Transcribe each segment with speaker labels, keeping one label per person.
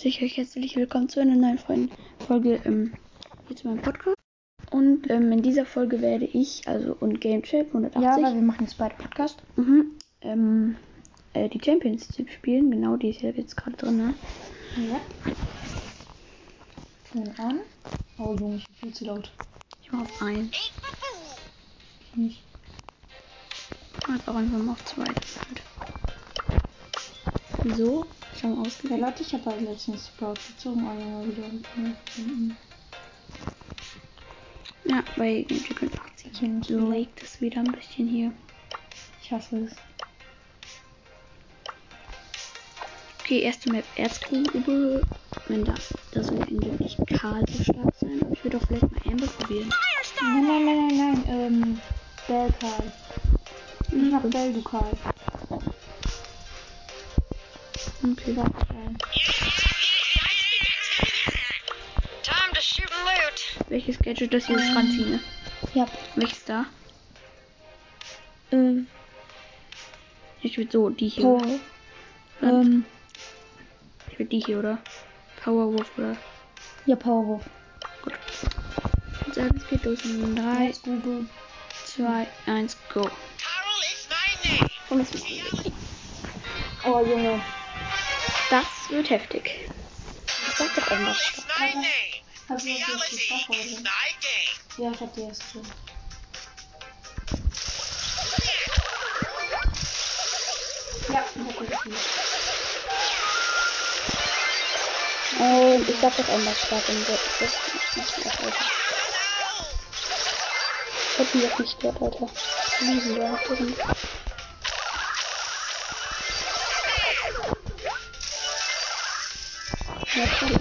Speaker 1: Begrüße ich euch herzlich willkommen zu einer neuen Folge ähm, hier zu meinem Podcast. Und ähm, in dieser Folge werde ich, also und Gamecheck 180,
Speaker 2: Ja, weil wir machen jetzt beide Podcast.
Speaker 1: mhm, ähm, äh, die Champions League spielen. Genau, die ist ja jetzt gerade drin, ne?
Speaker 2: Ja. Ton an. Oh Junge, ich bin viel zu laut.
Speaker 1: Ich mach auf 1.
Speaker 2: Ich nicht.
Speaker 1: Jetzt auch einfach mal auf 2. So,
Speaker 2: Ja,
Speaker 1: ausgewählt.
Speaker 2: Leute, ich habe halt letztens Sprout gezogen, aber mal wieder. Mhm.
Speaker 1: Ja, bei Gamecheck 180
Speaker 2: Kind.
Speaker 1: legt es wieder ein bisschen hier.
Speaker 2: Ich hasse es.
Speaker 1: Okay, erste Map Erzgrube. Wenn da, da soll ja angeblich Karl so stark sein. Aber ich würde doch vielleicht mal Amber probieren.
Speaker 2: Nein, nein, nein, nein, nein. Ähm, Bell Karl. Ich mach
Speaker 1: Mhm.
Speaker 2: Bell, du Karl.
Speaker 1: Okay, warte.
Speaker 3: Time to shoot and loot.
Speaker 1: Welches Gadget das hier
Speaker 2: Ähm.
Speaker 1: ranziehen, ne?
Speaker 2: Ja.
Speaker 1: Welches da?
Speaker 2: Ähm,
Speaker 1: Ich würde so die hier.
Speaker 2: Paul. Ähm,
Speaker 1: Ich würde die hier, oder? Powerwolf oder?
Speaker 2: ja, Powerwolf.
Speaker 1: Ich sage, es geht los. In 3,
Speaker 2: Jetzt Google.
Speaker 1: 2, 1, go.
Speaker 3: Carol is my name.
Speaker 1: Und ist
Speaker 2: Oh, Junge.
Speaker 1: Das wird heftig. Ich sag doch irgendwas.
Speaker 2: Hast du jetzt
Speaker 3: Theology
Speaker 2: geschafft,
Speaker 3: is
Speaker 2: oder?
Speaker 3: game.
Speaker 2: Ja, ich hab die. Ja, ich hab die gespielt.
Speaker 1: Und ich sag doch irgendwas stark im Bett. Das macht mich auch, Alter. Ich hätte mich auch nicht gehört, Alter. Lieben wir.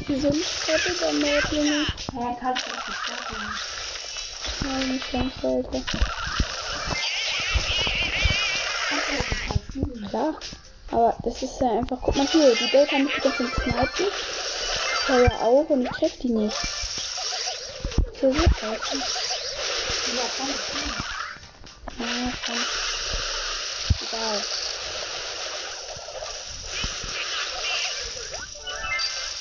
Speaker 1: Kann ich nicht gerade damit, Junge.
Speaker 2: Ja, kannst du Junge.
Speaker 1: Nein, nicht ganz, Alter. Klar. Aber das ist ja einfach, guck mal hier, die Bell kann die ganze Zeit snipen. Feuer auch und ich treff die nicht. So wird das.
Speaker 2: Ja, kann ich.
Speaker 1: Ja, komm. Egal.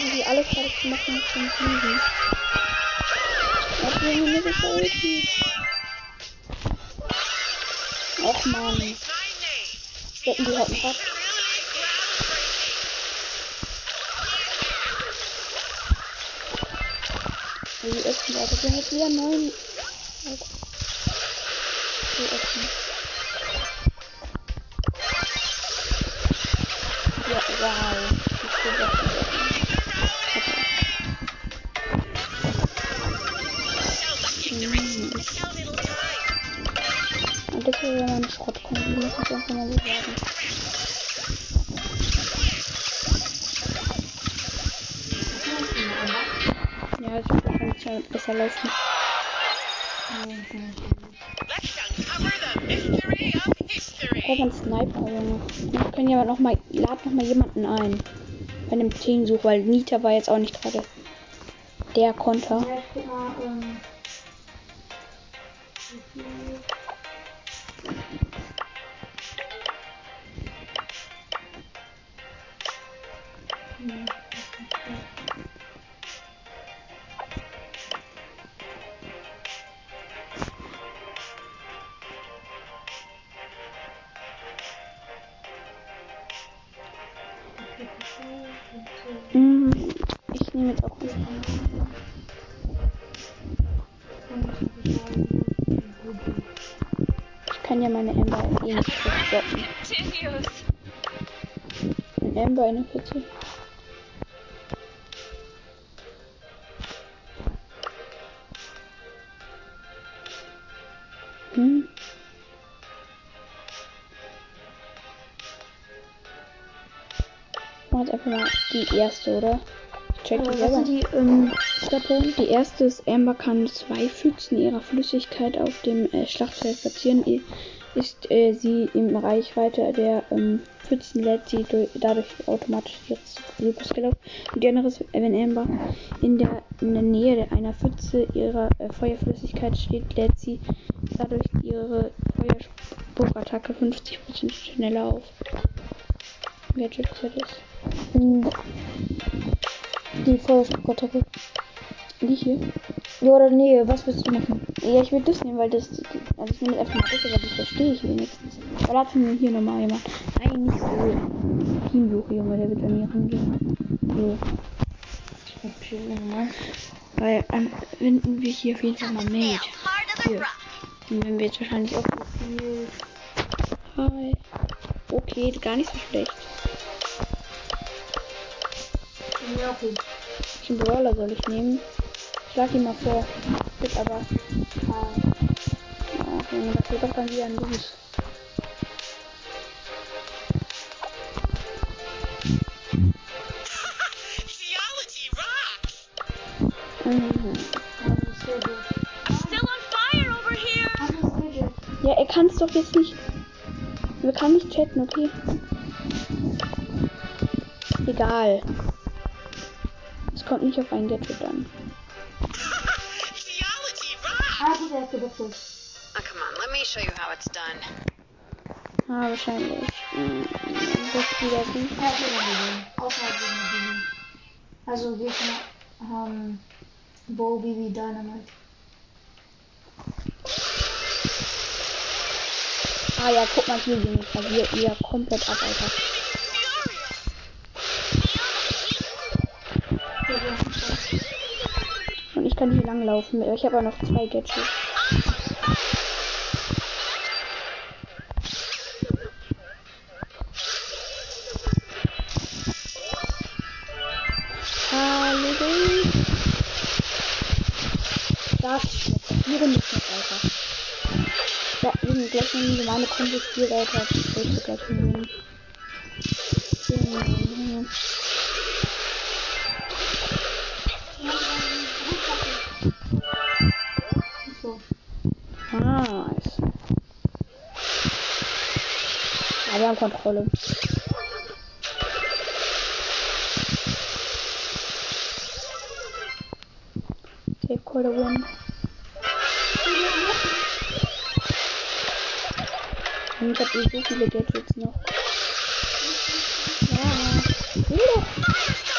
Speaker 1: irgendwie alles fertig machen ist schon easy. Was will mir nicht helfen? Och
Speaker 3: name.
Speaker 1: stecken die halt noch ab. Wie öffnen, Alter, wir haben wieder neun. Wie öffnen. Ich kann ja noch mal, lad noch mal jemanden ein. Bei dem Teamsuch, weil Nita war jetzt auch nicht gerade der Konter.
Speaker 2: Ich
Speaker 1: kann ja meine Ember eh nicht stoppen.
Speaker 3: Continues.
Speaker 1: Ein Ember 41. Hm. machen jetzt einfach mal die erste, oder? Check die
Speaker 2: was
Speaker 1: selber.
Speaker 2: die, ähm,
Speaker 1: Stapeln. Die erste ist, Amber kann zwei Pfützen ihrer Flüssigkeit auf dem äh, Schlachtfeld platzieren. I- Ist äh, sie im Reichweite der ähm, Pfützen, lädt sie durch, dadurch automatisch ihre Superskill auf. Und die andere ist, wenn Amber in der, in der Nähe einer Pfütze ihrer äh, Feuerflüssigkeit steht, lädt sie dadurch ihre Feuerspuckattacke 50% schneller auf. Gadget ist
Speaker 2: mh, die Feuerspuckattacke.
Speaker 1: Die hier.
Speaker 2: Ja, oder nee, was willst du machen?
Speaker 1: Ja, ich will das nehmen, weil das. Also ich nehme jetzt einfach mal das, aber das verstehe ich wenigstens. Aber lass mir hier nochmal jemand. Nein, nicht so. Teamsuche, Junge, der wird bei mir rangehen. So. Weil ähm, finden wir hier auf jeden Fall mal Mate. Hier. Den werden wir jetzt wahrscheinlich auch viel. Hi. Okay, gar nicht so schlecht.
Speaker 2: Ja, okay.
Speaker 1: Welchen Brawler soll ich nehmen? Schlag ihn mal vor. Wird aber. Ach, Junge, das wird doch dann wieder ein Los. Mhm.
Speaker 3: Still on fire over here.
Speaker 1: Ja, er kann es doch jetzt nicht. Wir kann nicht chatten, okay? Egal. Kommt nicht auf ein Gadget an.
Speaker 2: Ah, gut, er hat gewechselt.
Speaker 4: Oh, come on, let me show you how it's done.
Speaker 1: Ah, wahrscheinlich. Mhm. Das ist wieder.
Speaker 2: Er hat wieder. Außerhalb gegen Bibi. Also, wir haben Bo, Bibi, Dynamite.
Speaker 1: Ah ja, guck mal hier, Junge. Verliert wieder komplett ab, Alter. Kann hier lang laufen. Ich habe aber noch zwei Gadgets. Ding. Das die Runde ist noch Alter. Ja, wir
Speaker 2: So.
Speaker 1: Nice. Ja, wir haben Kontrolle. Take quite a win. Und ich hab eh so viele Gadgets noch. Ja, will doch.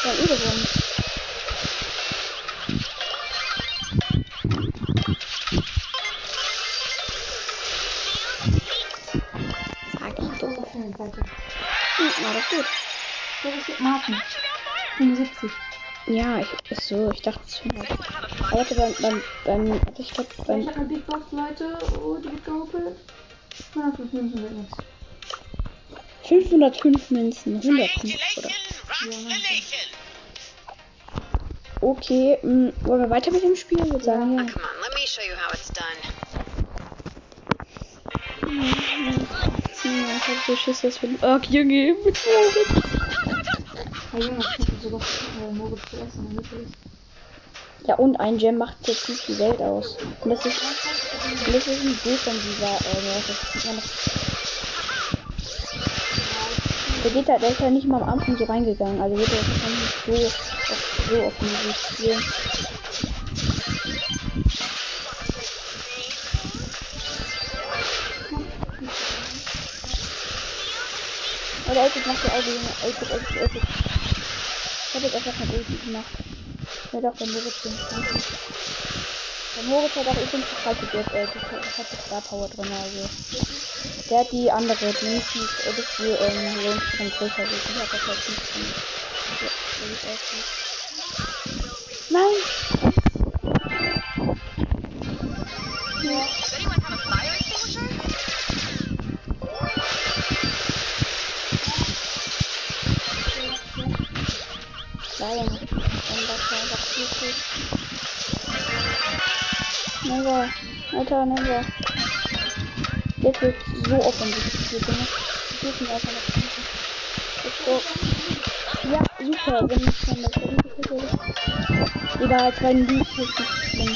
Speaker 1: Wir
Speaker 2: Weiter.
Speaker 1: Hm, Na, das ist gut.
Speaker 2: Das ist Marken. 75.
Speaker 1: Ja, ich, so, ich dachte es warte, beim, beim, beim, warte, ich glaube,
Speaker 2: Ich
Speaker 1: beim,
Speaker 2: habe eine Big Box, Leute. Oh, die wird gehoppelt. 105 Münzen wird nichts.
Speaker 1: 505 Münzen, 100 Punkte, oder? Okay, mh, wollen wir weiter mit dem Spiel? Ich würde sagen,
Speaker 4: Oh,
Speaker 1: ja. Hm, Ich hab so Schiss, dass wir den. Mit.
Speaker 2: Ah, Junge, ist.
Speaker 1: Ja, und ein Gem macht jetzt nicht die Welt aus. Und das ist, und das ist ein defensiver, äh. Der geht da, der ist ja nicht mal am Anfang so reingegangen, also wird er wahrscheinlich nicht so, auf, so offensiv spielen. Oder Elfit macht die Augen, Junge. Elfit, Elfit, Elfit. Ich hab jetzt einfach kein Ulti gemacht. Ja doch, der Moritz den Der Moritz hat auch übrigens das falsche Geld, das hat die Star Power drin, also. Der hat die andere, die nicht die, äh, das die, ähm, Range von größer ist. Die hat das halt nicht drin. Ja, so sieht's aus. Nein! Alter, never. Jetzt wird so ne? Wir dürfen einfach noch. Let's go. Ja, super, wenn ich schon das Handy würde. Egal, nicht schlimm.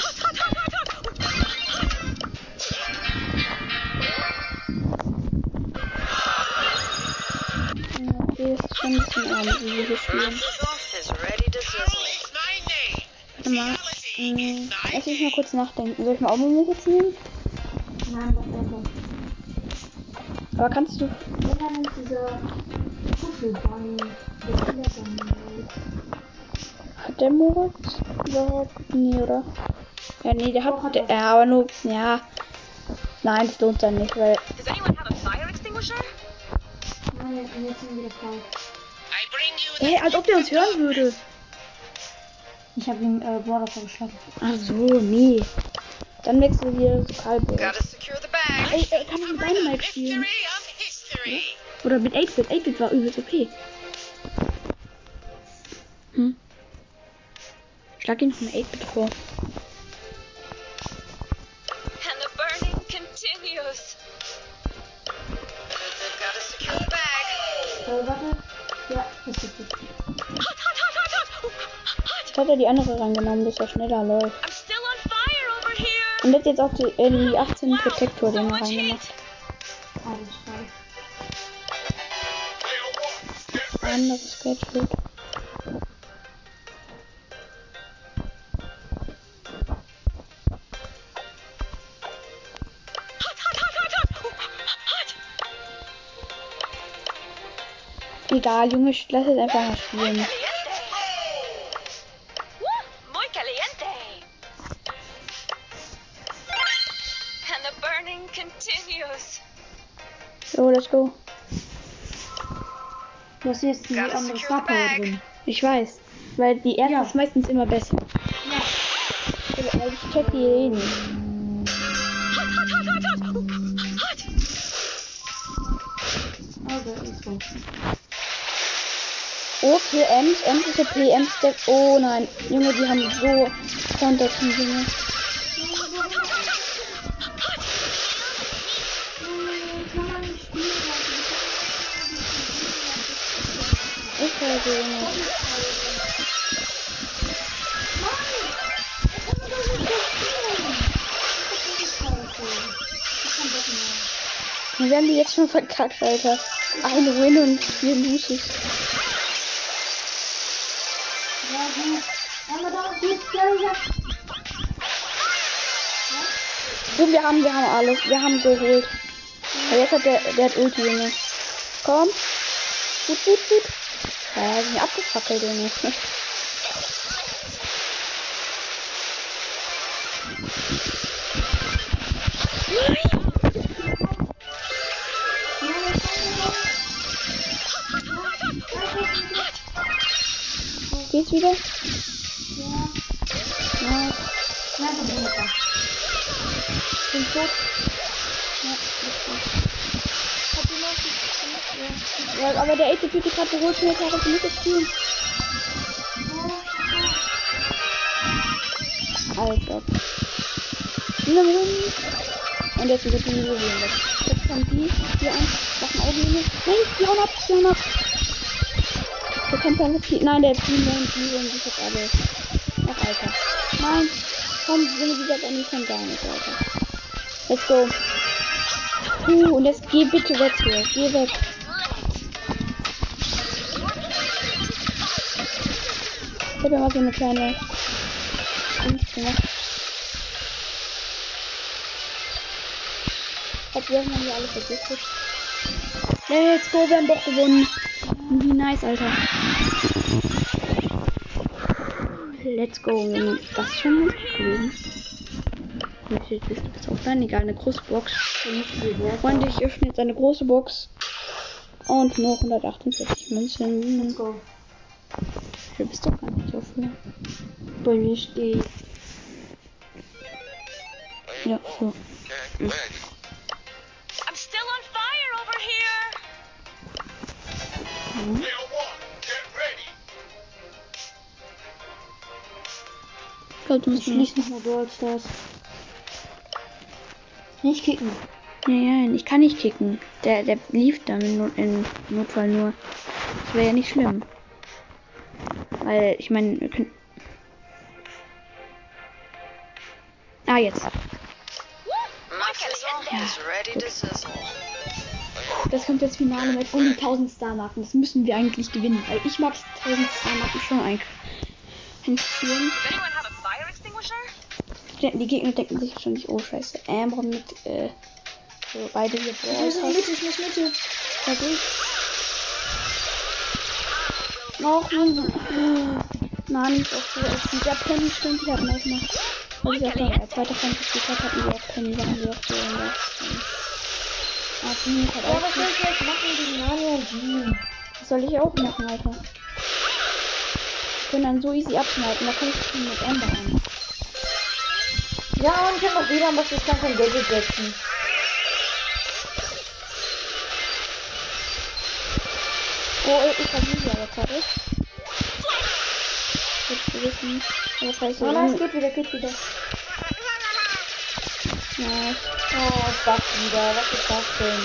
Speaker 1: Ja, Okay, das ist schon ein bisschen arm, wie wir hier spielen. Lass mich mal kurz nachdenken. Soll ich mal auch mal jetzt nehmen?
Speaker 2: Nein, das ist so.
Speaker 1: Aber kannst du.
Speaker 2: Dieser Kinderbunny.
Speaker 1: Hat der Moritz überhaupt? Nee, oder? Ja, nee, der hat.
Speaker 2: hat
Speaker 1: Der,
Speaker 2: er.
Speaker 1: ja, aber nur. Ja. Nein, das lohnt dann nicht, weil.
Speaker 4: Does anyone have a fire extinguisher?
Speaker 2: Nein, jetzt jetzt sind wir wieder frei.
Speaker 3: I bring you the
Speaker 1: Ey, als ob der uns hören würde.
Speaker 2: Ich habe ihm äh, Brawler vorgeschlagen.
Speaker 1: Ach so, nee. Dann wechseln wir zu Kalbo. Ey, er kann mit
Speaker 3: the
Speaker 1: Dynamite spielen.
Speaker 3: history.
Speaker 1: Oder mit 8-Bit. 8-Bit war übelst OP. Hm. Schlag ihn mal 8-Bit vor.
Speaker 4: And the
Speaker 1: Jetzt hat er die andere rangenommen, dass er schneller läuft. Und hat jetzt auch die, äh, die 18 Protektor den
Speaker 4: much
Speaker 1: reingemacht. Anderes Gadget.
Speaker 4: Hot.
Speaker 1: Egal, Junge, ich lass jetzt einfach mal spielen. So,
Speaker 2: hast jetzt die
Speaker 4: Gotta
Speaker 2: andere Star Power drin.
Speaker 1: Ich weiß. Weil die erste
Speaker 2: Ja.
Speaker 1: ist meistens immer besser.
Speaker 2: Ja.
Speaker 1: Weil ich check die eh nicht.
Speaker 4: Hot, hot, hot, hot, hot. Hot.
Speaker 2: Also.
Speaker 1: Oh, für Ems, Ems ist. Oh nein, Junge, die haben so Konter zum Junge. Junge. Wir werden die jetzt schon verkackt, Alter. Eine Win und vier Loses. So, wir haben, wir haben alles. Wir haben geholt. Aber jetzt hat der, der hat Ulti, Junge. Komm. Gut, gut, gut. Ja, sind ja abgefackelt, Junge. Geht's
Speaker 2: Ja,
Speaker 1: aber der 8 bitte gerade geholt mir jetzt auf die Mitte spielen. Alter. Wieder. Und jetzt wird die Niveau weg. Jetzt kommen die, die an, machen auch Linie. Nein, die hauen ab, die hauen ab. Der kommt dann mit Nein, der Team und die und die jetzt alle. Ach, Alter. Nein. Komm, Junge, dieser Benny kann gar nicht, Alter. Let's go. Puh, und jetzt geh bitte weg hier. Geh weg. Ich hab ja mal so eine kleine Dings gemacht. Ob wir haben hier alle vergiftet. Let's go, wir haben doch gewonnen. Wie nice, Alter. Let's go. Das ist schon gut gewesen. Natürlich bist du bis offline. Egal, eine große Box. Freunde, ich öffne jetzt eine große Box. Und nur 148 Münzen.
Speaker 2: Let's go.
Speaker 1: Du bist doch gar nicht dafür.
Speaker 2: Bei mir steht.
Speaker 1: Ja, so.
Speaker 3: Get ready.
Speaker 4: I'm still on fire over here.
Speaker 3: Player one, get ready.
Speaker 1: Ich glaube, du
Speaker 2: Ich
Speaker 1: musst
Speaker 2: schließe nochmal Brawl Stars. Nicht kicken.
Speaker 1: Nein, nein, ich kann nicht kicken. Der, der lief dann in, Not, in Notfall nur. Das wäre ja nicht schlimm. Weil, ich meine, wir können. Ah, jetzt.
Speaker 3: My fizzle is ready to sizzle.
Speaker 1: Das kommt jetzt Finale mit um die 1000 Star-Marken. Das müssen wir eigentlich gewinnen. Weil ich mag 1000 Star-Marken schon ein- einspielen.
Speaker 4: Does anyone have a fire extinguisher?
Speaker 1: Die Gegner denken sich wahrscheinlich, oh scheiße, Amber mit, äh, so beide hier
Speaker 2: Ich muss Mitte, ich muss Mitte.
Speaker 1: Fertig. Noch ein. Nein, nicht auch so. Es sind ja Penny stimmt, die hatten auch noch. Was ich auch sagen, als zweiter Kampf gespielt hatten wir auch Penny, Sachen wir auch so in der. Ah, hat
Speaker 2: Ja,
Speaker 1: auch.
Speaker 2: was soll ich jetzt machen gegen und Jean?
Speaker 1: Das soll ich auch machen, Alter. Wir können dann so easy abschneiden, da kann ich schon mit Amber an.
Speaker 2: Ja, und ich hab noch wieder was, ich kann kein Gadget setzen.
Speaker 1: Oh, ich habe Lydia aber fertig. Gut zu wissen. Aber falls
Speaker 2: Oh nein, es geht wieder, geht wieder.
Speaker 1: Nice.
Speaker 2: Oh, das wieder. Was ist das denn?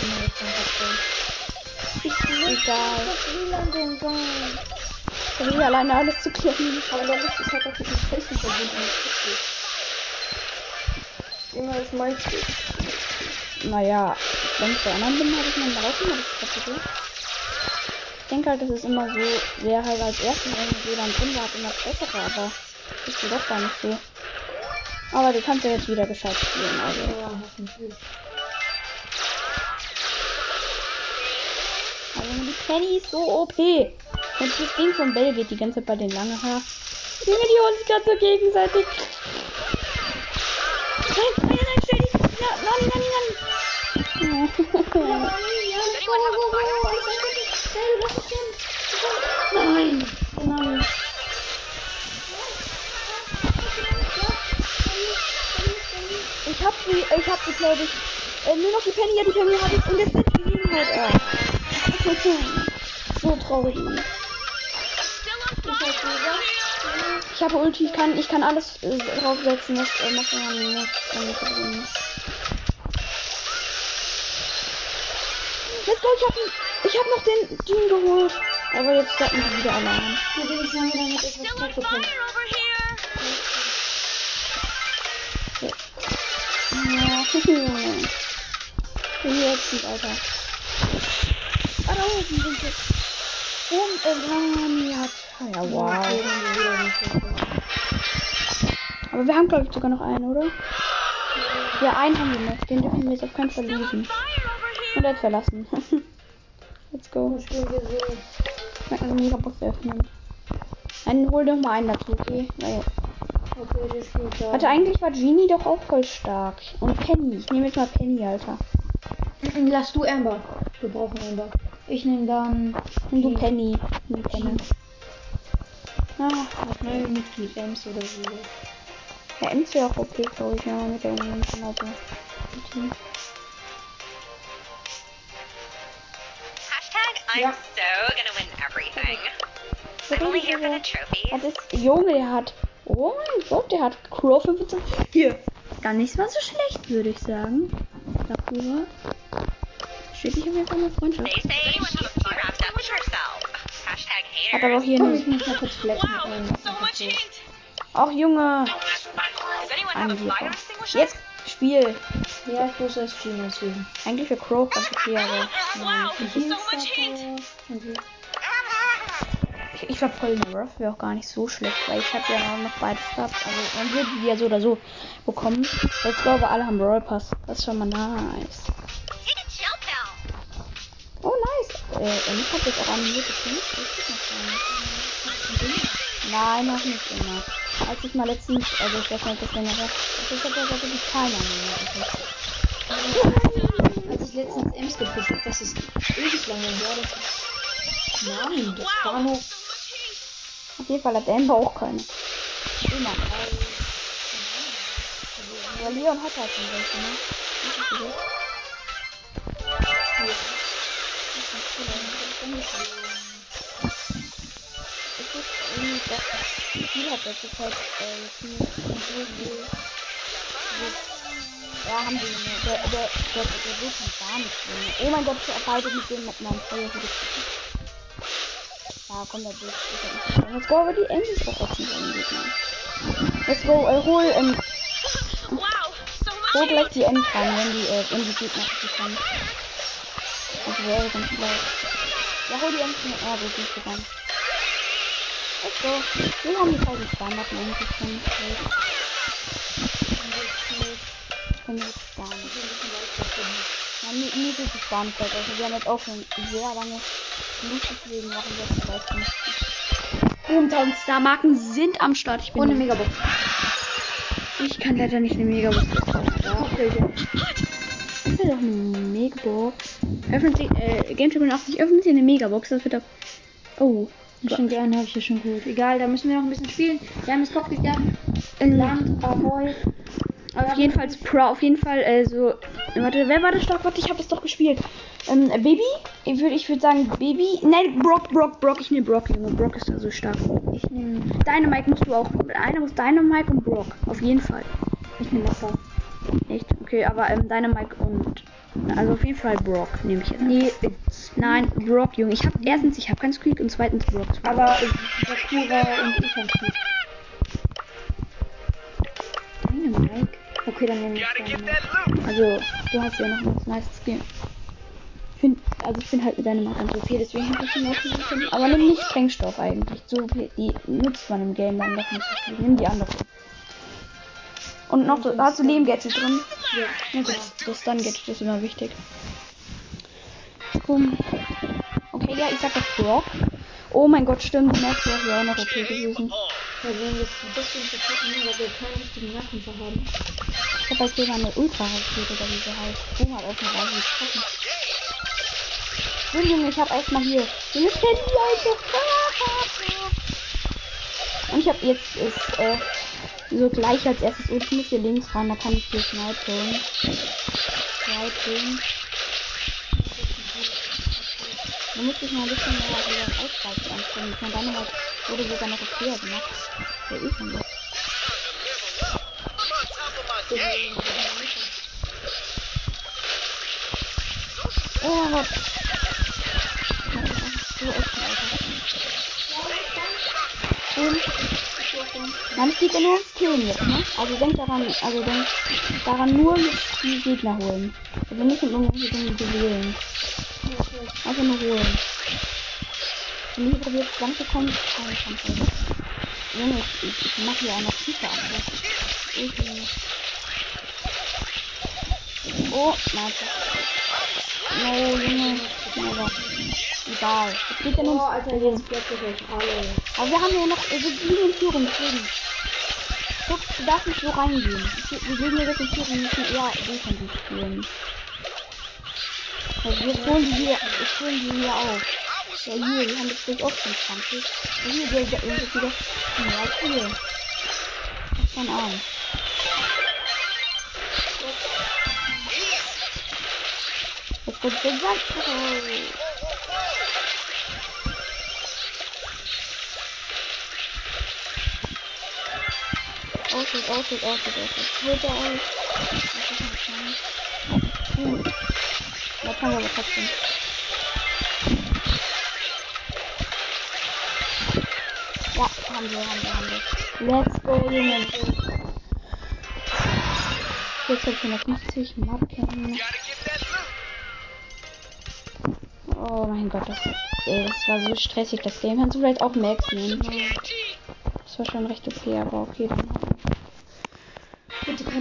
Speaker 2: Denn jetzt denn
Speaker 1: Egal. Ich will alleine alles zu klären.
Speaker 2: Aber der Licht ist halt auch dem Felsen verbunden. Immer das meiste.
Speaker 1: Naja, wenn ich bei anderen bin, habe ich meinen Laufen, habe ich kapitel. Ich denke halt, das ist immer so, wer halt als erstes irgendwie dann drin war, hat immer das Bessere, aber das ist doch gar nicht so. Aber du kannst ja jetzt wieder gescheit spielen, also.
Speaker 2: Ja, hoffentlich.
Speaker 1: Also die Penny ist so OP. Und das Ding von Bell geht die ganze Zeit bei den langen Haar. Junge, die holen sich gerade so gegenseitig. Nein, nein, nein, stell dich. Ja, nein, nein, nein.
Speaker 2: Nein.
Speaker 1: Ich hab sie, ich hab sie, glaube ich. Äh, nur noch die Penny, ja, die Penny habe ich. Und jetzt sind die halt. Äh. so traurig. Ich habe Ulti, ich kann, ich kann alles äh, draufsetzen, was äh, macht man nicht. damit drin ist. Let's go, ich hab, ich hab noch den Jean geholt. Aber jetzt sollten sie wieder Alarm.
Speaker 2: Hier bin ich lange damit etwas
Speaker 4: fire
Speaker 2: bekommen.
Speaker 1: Ja, Jetzt nicht, Alter. Ah, da oben sind sie. Und Rani hat. Ja, wow. Aber wir haben, glaube ich, sogar noch einen, oder? Ja, einen haben wir noch. Den dürfen wir jetzt auf keinen Fall lesen. Jetzt verlassen. Let's go.
Speaker 2: Ich spielen wir so.
Speaker 1: Ich mag eine mega Box öffnen. Dann hol doch mal einen dazu, okay? Weil,
Speaker 2: Okay, der spielt da.
Speaker 1: warte, eigentlich war Genie doch auch voll stark. Und Penny. Ich nehme jetzt mal Penny, Alter.
Speaker 2: Mm, Lass du Amber. Wir brauchen Amber. Ich nehme dann.
Speaker 1: Und du Penny. Die Penny. Ah,
Speaker 2: Das neue Mitglied, Ems oder so.
Speaker 1: ja, Ems wäre auch okay, glaube ich, wenn man mit der genau so.
Speaker 3: I'm
Speaker 2: Yeah.
Speaker 3: so gonna win everything. I'm only here for the trophies.
Speaker 1: Was ist. Junge, der hat. Oh mein Gott, der hat Crow 25. Hier. Gar nicht mal so schlecht, würde ich sagen. Sakura. Steht nicht auf jeden Fall eine Freundschaft. Hat aber auch hier
Speaker 2: ich
Speaker 1: eine.
Speaker 2: muss mal kurz flecken.
Speaker 4: Wow, so much heat.
Speaker 1: Ach, Junge.
Speaker 4: Does anyone have a
Speaker 1: Angeber.
Speaker 4: fire extinguisher?
Speaker 1: Jetzt Spiel.
Speaker 2: Ja, ich muss erst Gene deswegen.
Speaker 1: Eigentlich für Crow ganz okay, aber.
Speaker 2: Und die-
Speaker 1: Ich, ich glaube, Golden Ruff wäre auch gar nicht so schlecht, weil ich habe ja auch noch beide Stubs. Also man würde die ja so oder so bekommen. Ich glaube, alle haben Royal Pass. Das ist schon mal nice. Oh, nice. Äh, ich habe jetzt auch animiert gekriegt. Das ist noch gar nicht. Nein, noch nicht immer. Als ich mal letztens, also ich weiß nicht, ob das also ich habe ja wirklich keine animiert.
Speaker 2: Als ich letztens Ems gepusht habe, das ist ewig lange her. Das ist Mann, das war noch.
Speaker 1: Auf jeden Fall hat Amber auch keine. Immer. Ja, Leon hat halt schon welche, ne? Das ist so. Es ist doch viel hat das jetzt halt äh, jetzt nicht so viel. Ja, haben die ne? Der, der, der, der, der wird schon gar nicht drin. Oh mein Gott, ich arbeite mit dem mit meinem Feuer. Ja, komm, da durch. Ist ja nicht so. Let's go, aber die Ems ist doch offen bei den Gegnern. Let's go, äh, hol, ähm, hol gleich die Ems rein, wenn die, äh, wenn die Gegner richtig kommen. Also wäre ganz blau. Ja, hol die mit. Ah, wo ist nicht gegangen. Go. Wir haben die 1000 Starmarken endlich schon. Ich kann jetzt gar nicht. Ja, mir, mir geht es gar nicht weit. Also wir haben jetzt auch schon sehr lange Lust, deswegen machen wir jetzt vielleicht nicht. Boom, 1000 Star-Marken sind am Start. Ich bin
Speaker 2: Ohne Megabox.
Speaker 1: Ich kann leider nicht eine Megabox kaufen. Ja. Ich will doch eine Megabox. Öffnet sie, äh, Game 85 öffnet sie eine Megabox. Das wird doch. Oh.
Speaker 2: Schon gerne habe ich hier schon gut. Egal, da müssen wir noch ein bisschen spielen. Wir haben das Kopf gegangen.
Speaker 1: Ähm,
Speaker 2: Land, Ahoi.
Speaker 1: Auf jeden Fall Pro, auf jeden Fall, äh, so. Warte, wer war das stark? Warte, ich habe das doch gespielt. Ähm, äh, Baby? Ich würde ich würd sagen Baby. Nein, Brock, Brock, Brock. Ich nehme Brock, Junge. Brock ist da so stark.
Speaker 2: Ich nehme.
Speaker 1: Dynamite musst du auch. Einer muss Dynamite und Brock. Auf jeden Fall.
Speaker 2: Ich nehme Messer.
Speaker 1: Echt? Okay, aber ähm, Dynamite und. Also auf jeden Fall Brock nehme ich jetzt.
Speaker 2: Nee,
Speaker 1: Nein, Brock, Junge. Ich habe erstens, ich habe keinen Squeak und zweitens Brock.
Speaker 2: aber Sakura und ich haben Spiel. Dynamite? Okay, dann nehme ich Dynamite.
Speaker 1: Also, du hast ja noch ein nice. Ich find, also ich bin halt mit deinem ganz so viel, deswegen habe ich ihn auch nicht gefunden. Aber nimm nicht Sprengstoff eigentlich. So viel, die nutzt man im Game dann doch nicht so viel. Nimm die andere. Und noch so, hast du Leben-Gadget drin?
Speaker 2: Ja.
Speaker 1: Ja, das, das Stun-Gadget ist immer wichtig. Boom. Okay, ja, ich sag das Brock. Oh mein Gott, stimmt. Max wäre ja auch noch okay gewesen.
Speaker 2: Wenn wir es ein bisschen verpacken, weil wir keinen richtigen Nahkämpfer haben.
Speaker 1: Ich hab halt sogar eine Ultra-Rakete oder wie sie heißt. Boom hat auf den Reise getroffen. So, Junge, ich hab erstmal hier. Junge, kennt die Leute. Und ich hab jetzt ist, äh, so gleich als erstes Ult. Ich muss hier links ran, da kann ich hier snipen. Snipen. Du musst dich mal ein bisschen mehr über Ausreiz anstrengen. Ich meine, deine wurde sogar noch okay gemacht.
Speaker 3: Top of my game.
Speaker 1: Oh Gott. Das ist so echt Alter. Und Nein, es geht ja nur ums jetzt, ne? Also denk daran, also denk daran nur die Gegner holen. Also nicht um irgendwelche Dinge zu wählen. Einfach nur holen. Wenn die probiert lang zu kommen, keine Chance. Junge, ich, ich, ich mach hier auch noch tiefer ab. Okay. Oh, nein. No, Junge. Never. Egal. Es geht ja nur
Speaker 2: Oh, Alter, jetzt euch alle.
Speaker 1: Aber wir haben ja noch, wir sind in Führung, deswegen. Guck, du darfst nicht so reingehen. Wir gehen hier jetzt in Führung, wir müssen eher defensiv spielen. Also wir holen die hier, ich holen die hier auf. Ja, hier, wir haben jetzt gleich auch schon 20. Ja, hier, der, der, der ist wieder, ja, hier. Das ist ein Arm. Das wird gesagt. Ausschnitt, Ausschnitt, Ausschnitt, Ausschnitt. Holt er aus. Das ist nice. Hm. Da kann aber trotzdem. Ja, haben wir, haben wir, haben wir. Let's go, Junge. Jetzt hab ich 150 Marken. Oh mein Gott, das, ey, das war so stressig, das Game. Kannst du vielleicht auch Max nehmen? Das war schon recht okay, aber okay. Dann.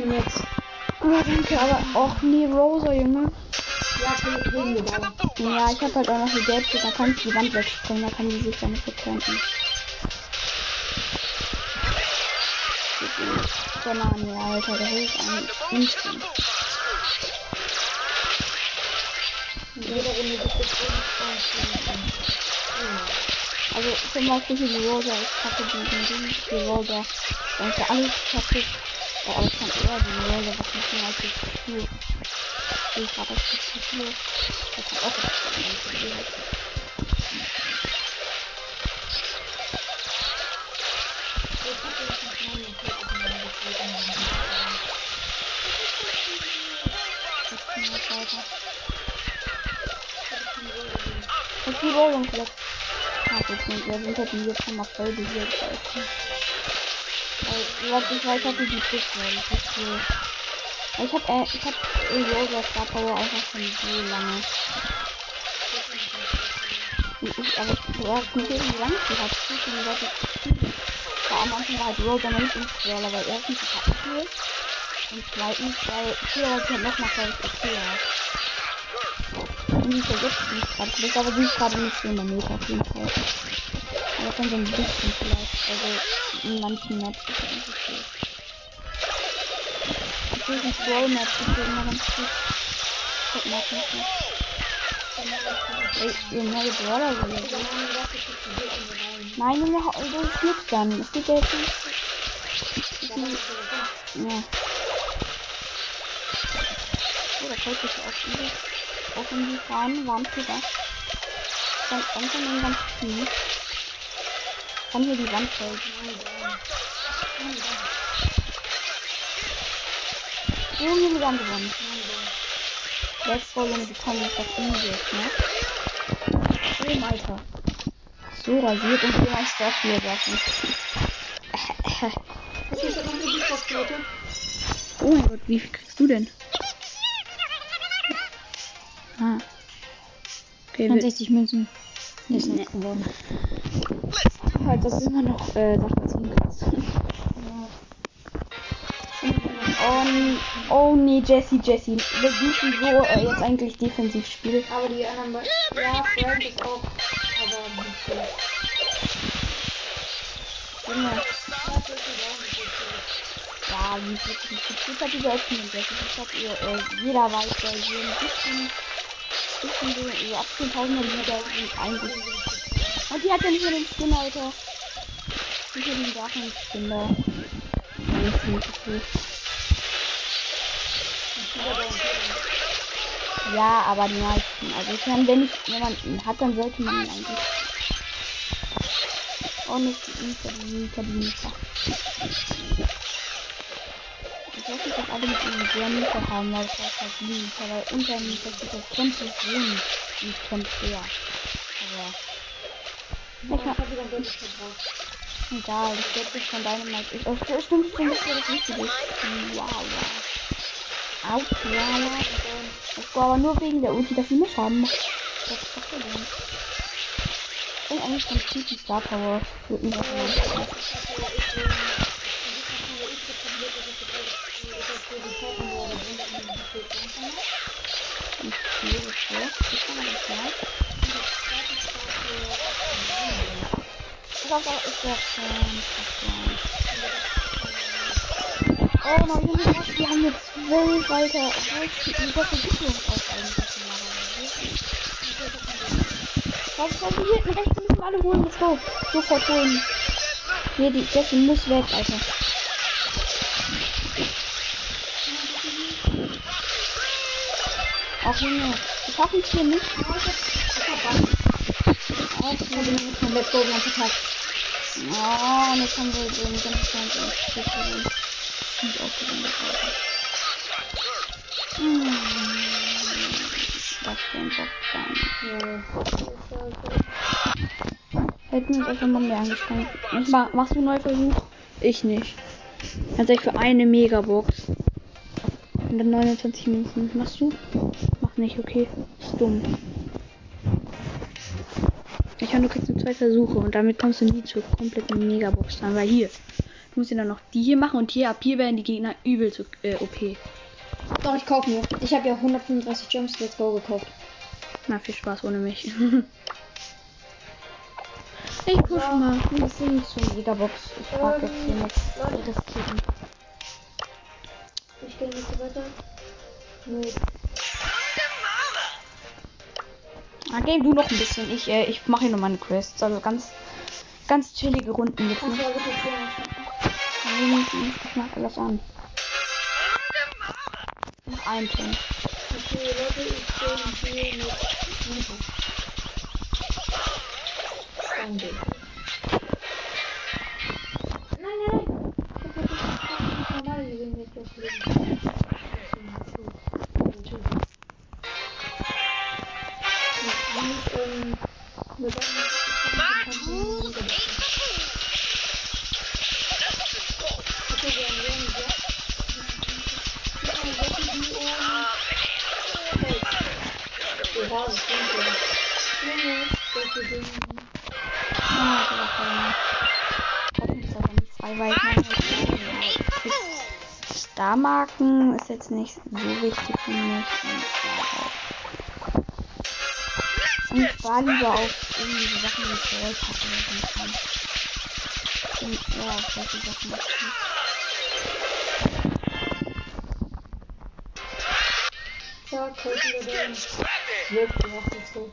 Speaker 2: Keine Max.
Speaker 1: Oh, danke, aber auch nie Rosa, Junge.
Speaker 2: Ja, kriegen wir da.
Speaker 1: Ja, ich habe halt auch noch die Gelbste, da kann ich die Wand wegspringen, da kann die sich dann nicht bekämpfen. Banane, Alter, der hilft einem instant.
Speaker 2: In jeder Runde gibt es.
Speaker 1: Also zum Beispiel hier die Rosa ist kacke, die, die, Rosa. Da ja alles kacke. Aber ich kann eher die Rosa, was nicht mehr als die Struktur. Ich habe das Struktur. Das kann auch was sein. Ich die Rosa vielleicht. Ah, gut, und wir sind halt jetzt schon mal voll behielt. Weil, was ich weiß, hatte die ist cool. Ich hab, äh, ich hab Yoga Star Power einfach schon so lange. Ich, aber du hast nicht wie lange sie hat. Sie schon relativ War am Anfang war halt Rosa nicht im Brawler, weil erstens ich hab cool. Und zweitens, weil früher war sie halt noch mal, glaube ich, okay. Und die vergisst nicht gerade. Das ist aber ist gerade nicht so in der Meta auf jeden Fall. Aber schon so ein bisschen vielleicht. Also in manchen Maps ist es nicht okay. Natürlich ein Brawl Map ist ja immer ganz gut. Ich mag nicht mehr. Ey, ihr neue Brawler oder so. Nein, Junge, das ist nix dann. Das geht ja jetzt nicht. Ja. Oh, da folgt sich auch viele. Auch in die Fahnen waren sogar. Dann ganz in den ganz tief. Kann hier die Wand folgen. Junge, wir haben gewonnen. Let's go, Junge, die kommen jetzt auf Insel, ne? Oh, Alter. So rasiert und du auch hier Sachen.
Speaker 2: Was ist das noch die Boxleute?
Speaker 1: Oh mein Gott, wie viel kriegst du denn? Ah. Okay, wir,
Speaker 2: 60 Münzen. Ist
Speaker 1: Nee.
Speaker 2: nichts geworden.
Speaker 1: Halt, dass du immer noch äh, Sachen ziehen kannst. Oh, nee, oh nee, Jesse, Jesse. Wir dürfen so äh, jetzt eigentlich defensiv spielen.
Speaker 2: Aber die anderen. Ja, Frank ist auch. Aber nicht so. Ja,
Speaker 1: wie gut. Jetzt hat diese Öffnung Jesse. Ich hab ihr, äh, jeder weiß, ja, hier ein bisschen, bisschen so, ab 10.000er Liga sind eigentlich. Und die hat ja nicht mehr den Skin, Alter. Nicht mehr den Sachen Skin da. Das ist nicht okay. Ja, aber die meisten. Also ich meine, wenn ich jemanden hat, dann sollte man ihn eigentlich. Oh, nicht die die die Mieter. Ich weiß nicht, ob alle mit ihnen sehr Mieter haben, weil das heißt halt Mieter, weil unter Mieter steht das Camp ist wohnen, nicht Camp her. Aber. Ich
Speaker 2: Ich
Speaker 1: hab,
Speaker 2: wieder ein verbraucht.
Speaker 1: egal, das wird sich von deinem Mike. Ich, oh, stimmt, stimmt, das ist das Wichtige. Wow, wow. Ja, ja. Das war aber nur wegen der Ulti, dass sie mich haben. Das ist doch verloren. Ich bin eigentlich ganz gut die Star Power. Würde mich auch mal. Ich spiele das vor. Ich das mal. Das ist ja schon Oh mein was? Wir haben jetzt zwölf weiter. Die bessere Sicherung auch eigentlich normalerweise. Was was hier hinten rechts müssen wir alle holen. Let's go. Sofort holen. Nee, die Jessie muss weg, Alter. Ach Junge, wir schaffen es hier nicht. Ach,
Speaker 2: Ich habe nämlich komplett Gold verpackt.
Speaker 1: Oh, und jetzt haben wir den ganzen Zeit in gewonnen. Nicht aufgewendet, Alter. Hm. Hätten wir uns einfach mal mehr angestrengt. Machst du einen Neuversuch? Ich nicht. Tatsächlich für eine Megabox. Und dann 29 Münzen. Machst du? Mach nicht, okay. Ist dumm. Ich kriegst nur zwei Versuche und damit kommst du nie zur kompletten Megabox dran. Weil hier, du musst ja dann noch die hier machen und hier ab hier werden die Gegner übel zu äh, OP.
Speaker 2: Doch, ich kaufe mir. Ich habe ja 135 Jumps Let's Go gekauft.
Speaker 1: Na, viel Spaß ohne mich. ich push mal. Wir sind zur Megabox. Ich mag jetzt hier nichts riskieren.
Speaker 2: Ich gehe nicht weiter. Nee.
Speaker 1: Ah, game du noch ein bisschen. Ich, äh, ich mache hier noch meine Quests. Also ganz, ganz chillige Runden jetzt. Ne? Ich, ich mach alles an. Noch ein Punkt.
Speaker 2: Okay, Leute, ich bin hier mit. Nein, nein, nein. Das ist nicht normal, wir sind
Speaker 1: ich meine Star-Marken ist jetzt nicht so wichtig für mich. Und ich war lieber auf irgendwie die Sachen mit Brawl Pass oder so. gekommen. Und ja, auf solche Sachen. aktiv.
Speaker 2: Zack, heute wieder den 12 gemacht und so.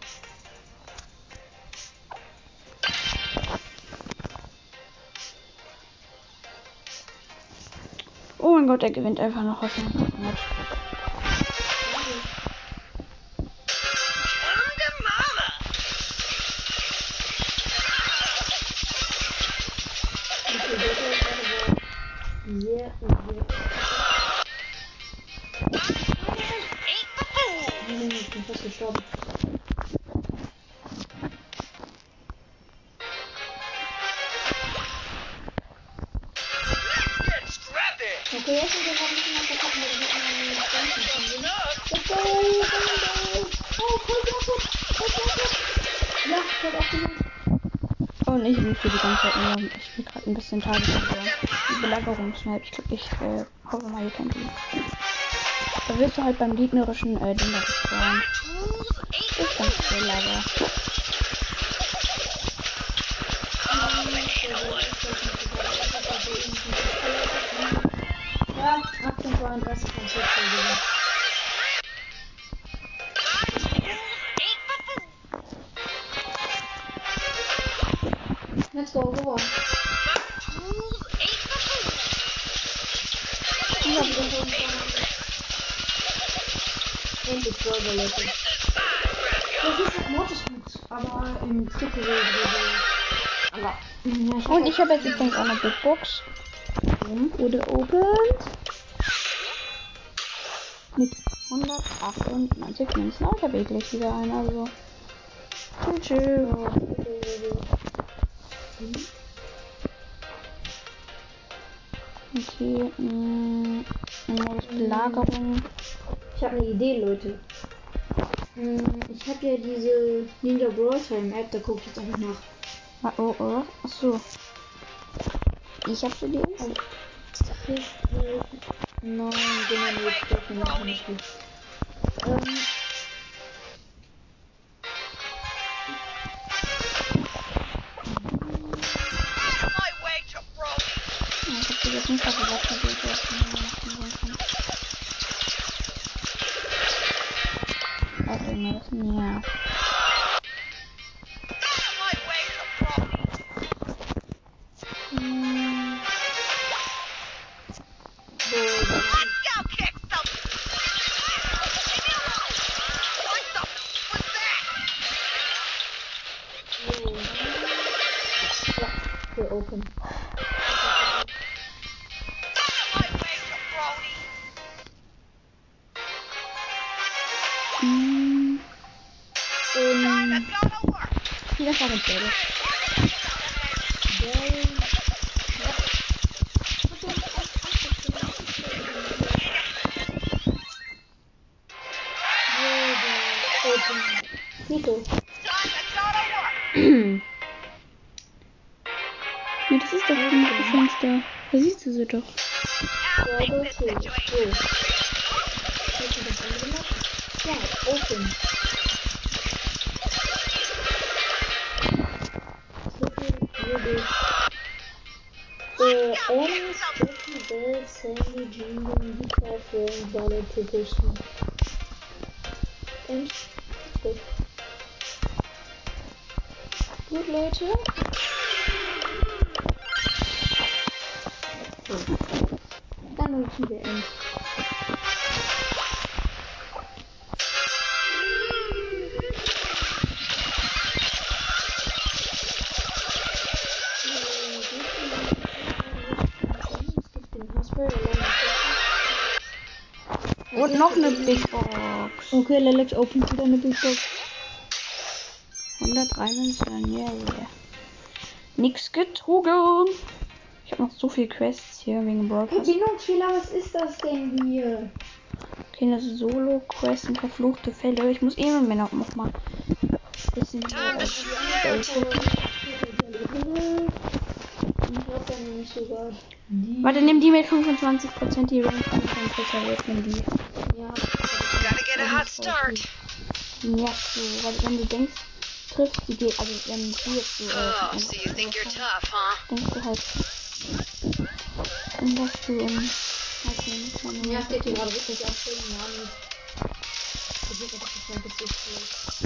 Speaker 1: Oh mein Gott, er gewinnt einfach noch aus
Speaker 3: Ain't the fool.
Speaker 2: Nein, ich bin fast gestorben. Okay, jetzt sind wir ein bisschen was verpacken, weil wir noch einen Stanzen finden. Let's go! Oh, voll gut! Voll gut! Ja, ich hab auch genug.
Speaker 1: Und ich möchte die ganze Zeit nur, ich bin gerade ein bisschen tagesüber. Belagerungsmap, ich glaube, ich äh, hoffe mal, ihr kennt die. Da wirst du halt beim gegnerischen äh, Ding da gespawnt. Ist ganz cool, aber.
Speaker 2: Ja, 1832 von 14
Speaker 1: Und ich habe jetzt übrigens auch eine Big Box. Boom, wurde opened. Mit 198 Münzen. Aber ich habe eh wieder einen, also. Tschüss. Okay, mh, Modus Belagerung.
Speaker 2: Ich habe eine Idee, Leute. Ähm, Ich habe ja diese Ninja Brawl Time App, da gucke ich jetzt einfach nach.
Speaker 1: Ah, oh, oh. Achso. Ich hab für die.
Speaker 2: Nein, Dinger mit Stoffen machen nicht Äh, Ems, Jackie, Bell, Sandy, Jingo, Nita, Frank, Ballard, Peterson. Ems, gut. Gut, Leute. So. Dann nutzen wir Ems.
Speaker 1: Noch eine Big Box.
Speaker 2: Okay, Lelex opent wieder eine Big Box.
Speaker 1: 103 Münzen, yeah, yeah. Nix getrogen. Ich habe noch so viel Quests hier wegen Pass.
Speaker 2: Bedienungsfehler, was ist das denn hier?
Speaker 1: Okay, das ist Solo-Quest und verfluchte Fälle. Ich muss eh mit Männer noch mal bisschen
Speaker 2: glaube ja nicht sogar.
Speaker 1: Warte, nimm die mit 25% die Range an, dann besser wird, nimm die.
Speaker 3: Start.
Speaker 1: Ja, so, weil wenn du denkst, triffst die geht, also wenn du jetzt so,
Speaker 3: Oh,
Speaker 1: äh,
Speaker 3: so you think you're tough, huh?
Speaker 1: denkst du halt, dann dass du, ähm, halt
Speaker 2: Ja, steht hier gerade wirklich auf dem Namen. Ich versuche das nicht mehr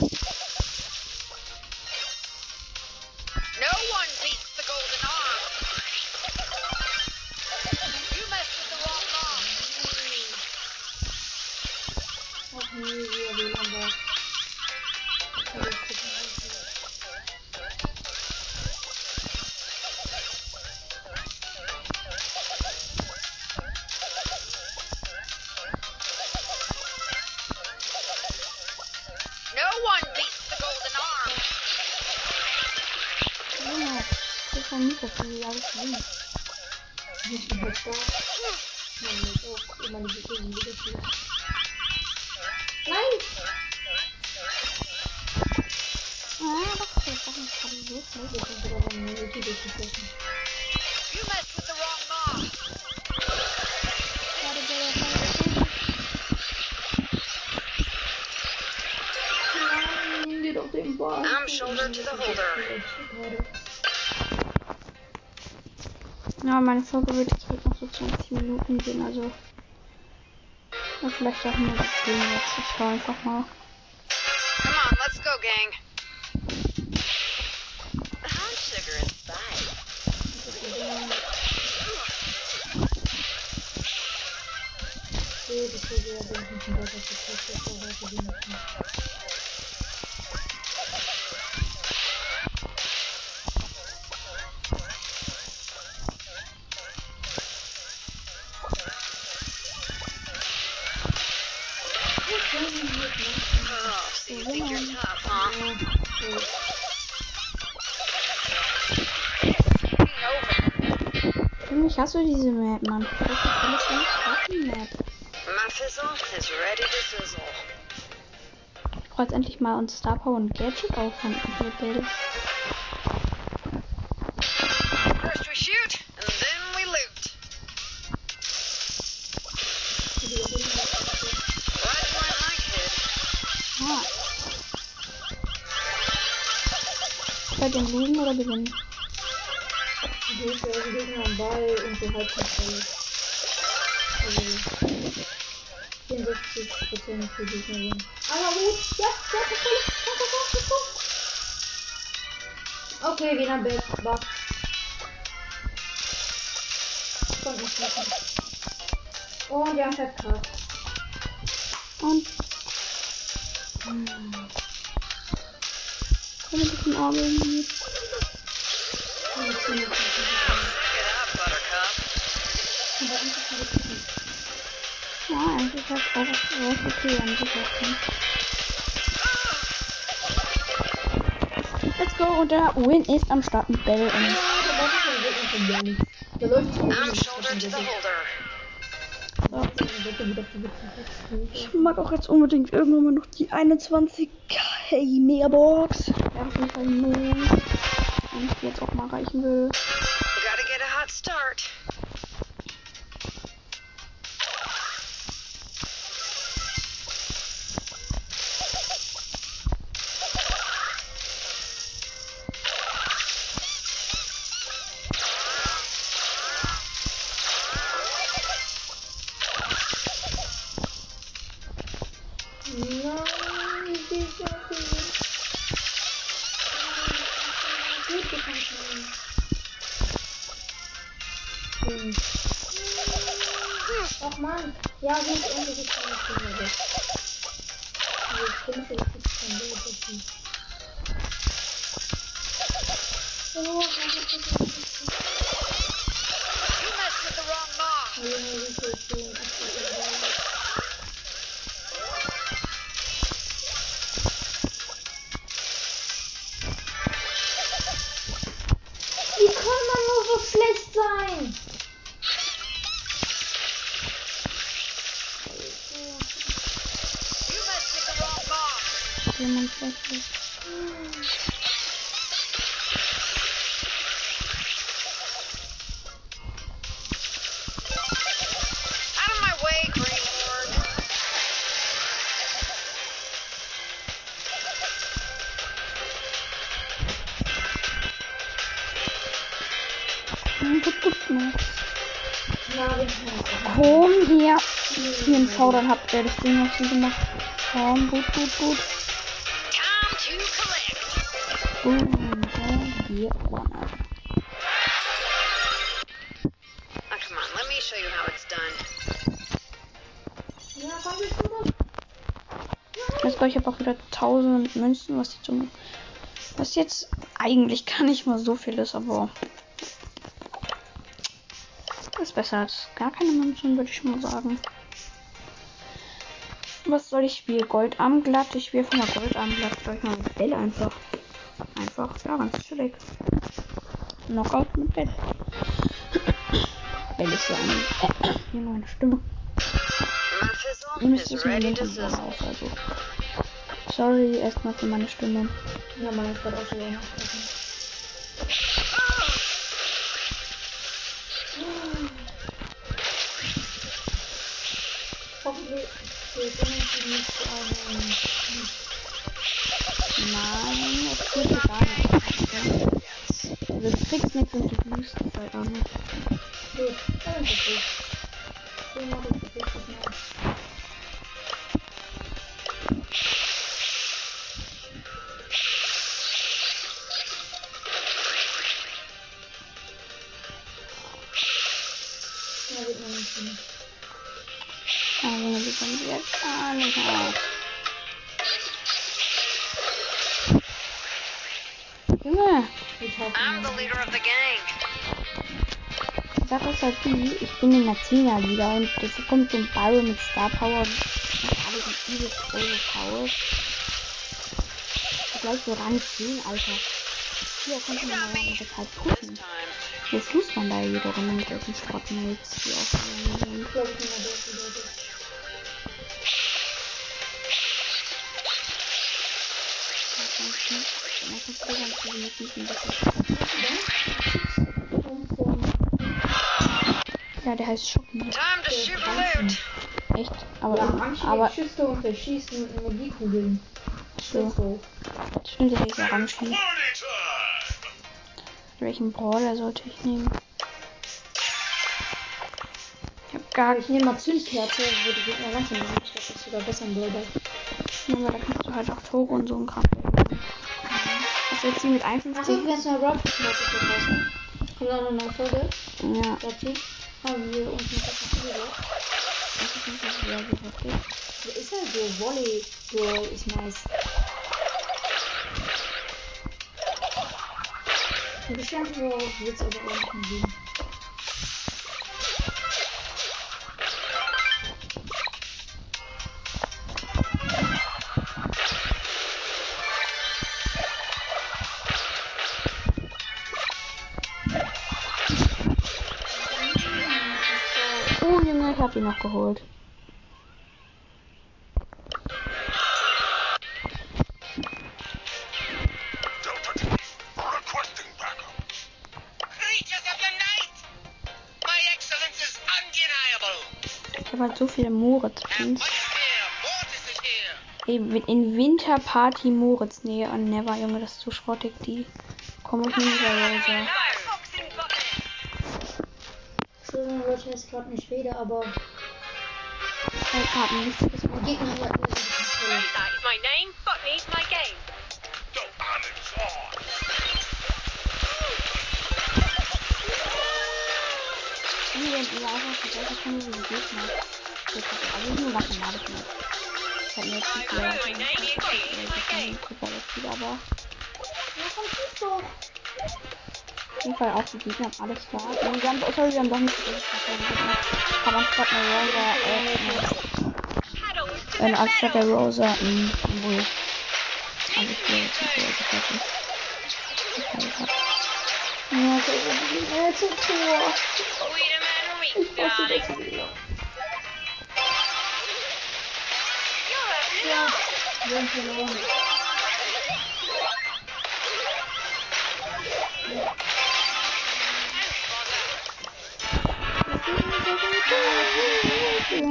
Speaker 2: zu
Speaker 1: Folge wird jetzt halt noch so 20 Minuten gehen, also. Ja, vielleicht auch nur das Ding jetzt. Ich schau einfach mal.
Speaker 3: Come on, let's go, gang. Hot sugar and spice.
Speaker 2: Okay, bevor wir den hinten weiter verkaufen, das war heute die Nacht.
Speaker 3: Oh, you think you're tough, huh?
Speaker 1: Hast du diese Map, Mann. Eine Map. Ich brauche jetzt endlich mal uns Star Power und Gadget aufhören. Oder gewinnen?
Speaker 2: Ja also Gegner am Ball und so Halbkontrolle. Also 64% für Gegnerin. Aber gut, ja, ja, komm, komm. Okay, wieder nicht schießen. Und ja, verkackt.
Speaker 1: Und. Hm. Komm ein bisschen arbeiten. Eigentlich hat auch recht okay an sich auch nicht. Let's go und der Win ist am Start mit Bell und
Speaker 2: Da läuft schon
Speaker 1: ich mag auch jetzt unbedingt irgendwann mal noch die 21k Megabox. Ja, auf jeden Fall null. Wenn ich die jetzt auch mal reichen will.
Speaker 3: Gotta get a hot start.
Speaker 2: Na, den Scheiße.
Speaker 1: Komm her. Hier ein V, dann habt ihr das Ding noch so gemacht. Komm, gut, gut, gut. Boom, komm, hier, one up.
Speaker 3: Oh, come on, let me show you how it's done.
Speaker 2: Das?
Speaker 1: Let's go, ich auch wieder 1000 Münzen, was jetzt, was jetzt eigentlich gar nicht mal so viel ist, aber ist besser als gar keine Münzen, würde ich mal sagen. Was soll ich spielen? Goldarmglatt? Ich wirf mal Goldarmglatt. Soll ich mal mit Bell einfach. Einfach, ja, ganz chillig. Knockout mit Bell. Bell ist ja eine. Hier meine Stimme. Ihr müsst es mir
Speaker 3: sizzle.
Speaker 1: auf, also. Sorry erstmal für meine Stimme.
Speaker 2: Ja, meine ist gerade auch so länger. Nicht.
Speaker 1: Nein, das dir gar nichts. Also du kriegst nichts und du Wüstenzeit auch nicht.
Speaker 2: Gut, dann ist es. So mache ich jetzt mal. Ja, wird mir nicht.
Speaker 1: Also das sieht jetzt gar nicht aus. Junge,
Speaker 2: Ich hoffe,
Speaker 3: I'm the leader of the gang.
Speaker 1: die Sache ist halt die, ich bin in der 10er Liga und das kommt so ein Byron mit Star Power hat alle die übelst große Power. Gleich so Rang 10, Alter. Hier konnte man das halt
Speaker 3: This
Speaker 1: gucken.
Speaker 3: time.
Speaker 1: Jetzt muss man da jede Runde mit solchen Schrottmates, die aufgenommen
Speaker 2: ich glaube, ich bin mal durchgeleitet.
Speaker 1: Ja, der heißt Schocki.
Speaker 3: Time to shoot and loot.
Speaker 1: Echt? Aber,
Speaker 2: Ja,
Speaker 1: aber
Speaker 2: Schüsse und verschießen mit Energiekugeln.
Speaker 1: so.
Speaker 2: So.
Speaker 1: Stimmt, der ja Ramschi. Welchen Brawler sollte ich nehmen? Ich hab gar
Speaker 2: Ich nehme mal Zündkerze, wo die Gegner langsam sind. Ich glaube, das ist sogar besser im Brawler.
Speaker 1: Ja, aber da kannst du halt auch Tore und so ein Kram. Jetzt hier mit
Speaker 2: Achso,
Speaker 1: 51?
Speaker 2: du kannst mal Rob draußen. Kommt auch noch eine Folge
Speaker 1: Ja,
Speaker 2: dazu. Haben wir uns noch was gesagt.
Speaker 1: das ist nicht so sehr heftig.
Speaker 2: Der ist halt so Volley. Girl ist nice. Ich denke, so wird es aber auch nicht
Speaker 1: hab ihn noch geholt.
Speaker 5: Requesting backup.
Speaker 3: Creatures of the night. My excellence is undeniable.
Speaker 1: Ich hab halt so viele Moritz
Speaker 3: And
Speaker 1: Pins.
Speaker 3: what's here? Mortis is here.
Speaker 1: Ey, in Winterparty Moritz. Nee, an Never, Junge, das ist zu schrottig. Die komme ich nicht wieder Rosa.
Speaker 2: Entschuldigung, Leute, er ist gerade nicht Schwede, aber
Speaker 1: Ich hab nichts.
Speaker 2: die Gegner hier alle sind Kontrolle.
Speaker 4: That is my name. Botany's my game.
Speaker 5: The Onyx on.
Speaker 1: Und wenn ihr einfach vergessen könnt, wie die Gegner. Das ist alles nur mathematisch nicht. Ich hab mir jetzt nicht wieder
Speaker 4: My name is Botany's my game.
Speaker 1: Super aber
Speaker 2: Ja, komm, schieß doch.
Speaker 1: auf jeden Fall auch die Gegner alles da. Und wir haben, oh, sorry, wir haben doch nicht wir Gegner haben anstatt der Rosa, äh,
Speaker 4: Paddles to
Speaker 1: äh,
Speaker 4: the
Speaker 1: äh, anstatt der. Rosa, ähm, wohl. Also ich will jetzt nicht. Ich hab- Ja, so, äh, zum Tor.
Speaker 4: Sweet man
Speaker 1: Ich hasse das wieder.
Speaker 2: Ja, wir haben verloren.
Speaker 4: Time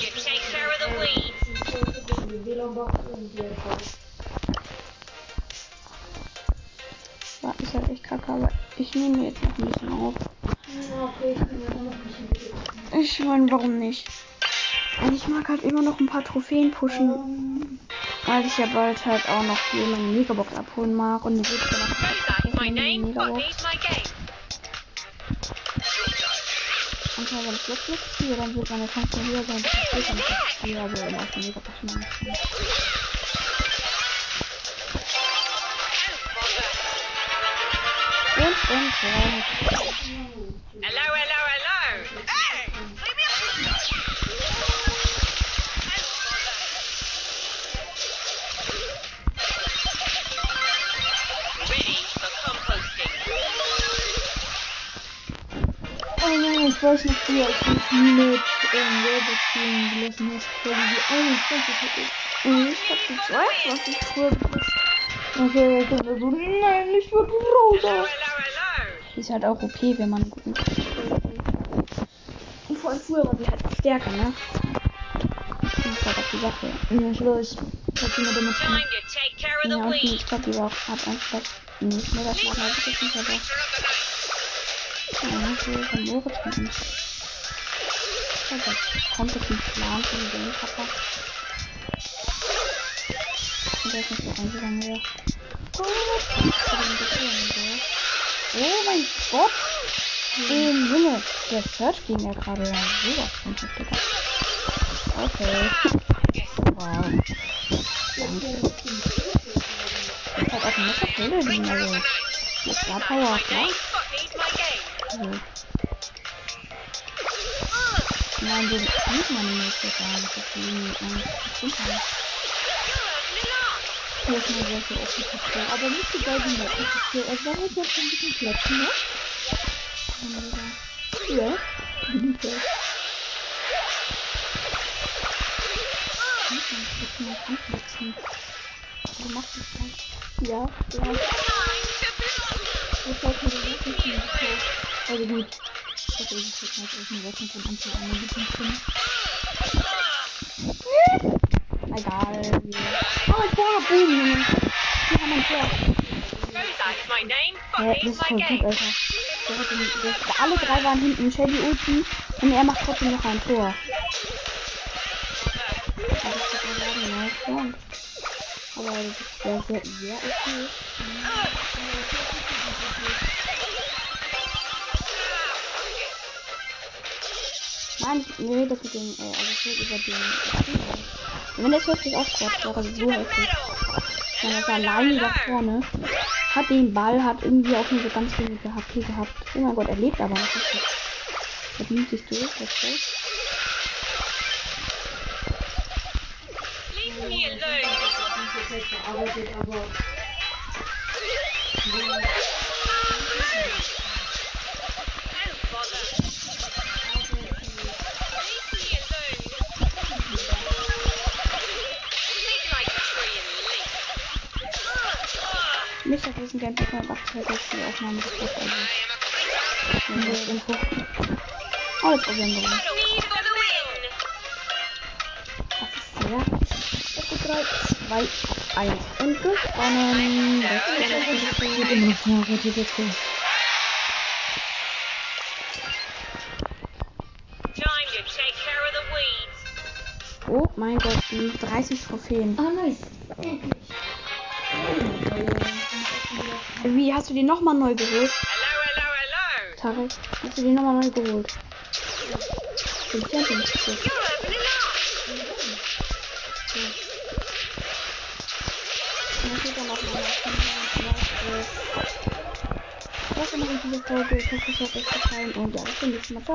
Speaker 4: to take care of the weeds.
Speaker 1: War ist halt echt kacke, aber ich nehme jetzt noch ein bisschen auf. Ich meine, warum nicht? Ich mag halt immer noch ein paar Trophäen pushen, weil ich ja bald halt auch noch hier meine Megabox abholen mag und die
Speaker 4: name. What
Speaker 1: Megabox. Und wenn ich jetzt nicht ziehe, dann wird meine Chance höher sein, dass ich später noch was ziehe, also in der Megabox meine ich. Und, und, ja.
Speaker 2: Weiß früher, als ich mit ähm, Robot spielen gelassen hast, Folge die 21 hatte.
Speaker 1: Und ich hab die 22 früher gepusht.
Speaker 2: Okay, ich dachte so, nein, ich
Speaker 4: Hello,
Speaker 2: rosa.
Speaker 1: ist halt auch OP, wenn man einen guten Und vor allem früher war sie halt stärker, ne? Das ist halt auch die Sache.
Speaker 2: Ja, ich weiß. Ich hab damit
Speaker 4: to take care of
Speaker 1: Ja, und ich glaube, die war auch hat einfach nicht mehr das machen, ich jetzt nicht, aber ja, so von Moritz von uns. Das kommt jetzt ein Plan von dem Papa. Und der ist nicht so reingegangen, ja. Er? Oh mein Gott! Ähm, Junge, der Search ging ja gerade sowas von heftig ab. Okay. Das hat auch ein netter Pille, also. Das war Power, klar. Also. Nein, so sieht man nicht so gar nicht, die irgendwie bestimmt haben.
Speaker 2: hier ist mal sehr viel offen verstehen. Aber nicht so geil wie letztes Jahr. Es war halt jetzt ein bisschen Platz, ne? Ja.
Speaker 1: Du machst das gleich.
Speaker 2: Ja, ja. Das war schon richtig gut. Also gut. Das ist jetzt halt aus dem Wochen von Anfang an ein bisschen drin.
Speaker 1: Egal. Oh, Tor, boom, Junge. Wir haben ein Tor.
Speaker 4: That's my name.
Speaker 1: Hä,
Speaker 4: What
Speaker 1: das ist voll gut? Alter. Der hat den, der, alle drei waren hinten. Shelly Ulti. Und er macht trotzdem noch ein Tor. Ja, ja. Aber das ist sehr, sehr, sehr okay. Nein, ich nee, das mit dem, äh, also ich will über den. Wenn das wirklich aufkommt, wäre das so heftig. Wenn er ist alleine da vorne, hat den Ball, hat irgendwie auch nur so ganz wenige HP gehabt. Oh mein Gott, er lebt aber noch richtig. Er nimmt sich durch, das ist
Speaker 4: Leave me alone.
Speaker 1: Nicht auf diesen Gameplay von 8 Tage die Aufnahme des Post, also. Wenn das Info. Oh, jetzt probieren wir mal.
Speaker 4: Me for the win.
Speaker 1: Das ist sehr. 3, 2, 1. Und gewonnen. Das ist ja richtig
Speaker 2: wird
Speaker 1: cool.
Speaker 2: immer noch verarbeitet jetzt.
Speaker 4: Weeds.
Speaker 1: Oh mein Gott, die 30 Trophäen.
Speaker 2: Ah, nice.
Speaker 1: Hast du die nochmal neu geholt?
Speaker 4: Hello, hello, hello.
Speaker 1: Tarek, hast du die nochmal neu geholt? Noch Das war noch diese Folge. Ich hoffe, hat euch gefallen. Und ja, bis zum nächsten Mal. Ciao.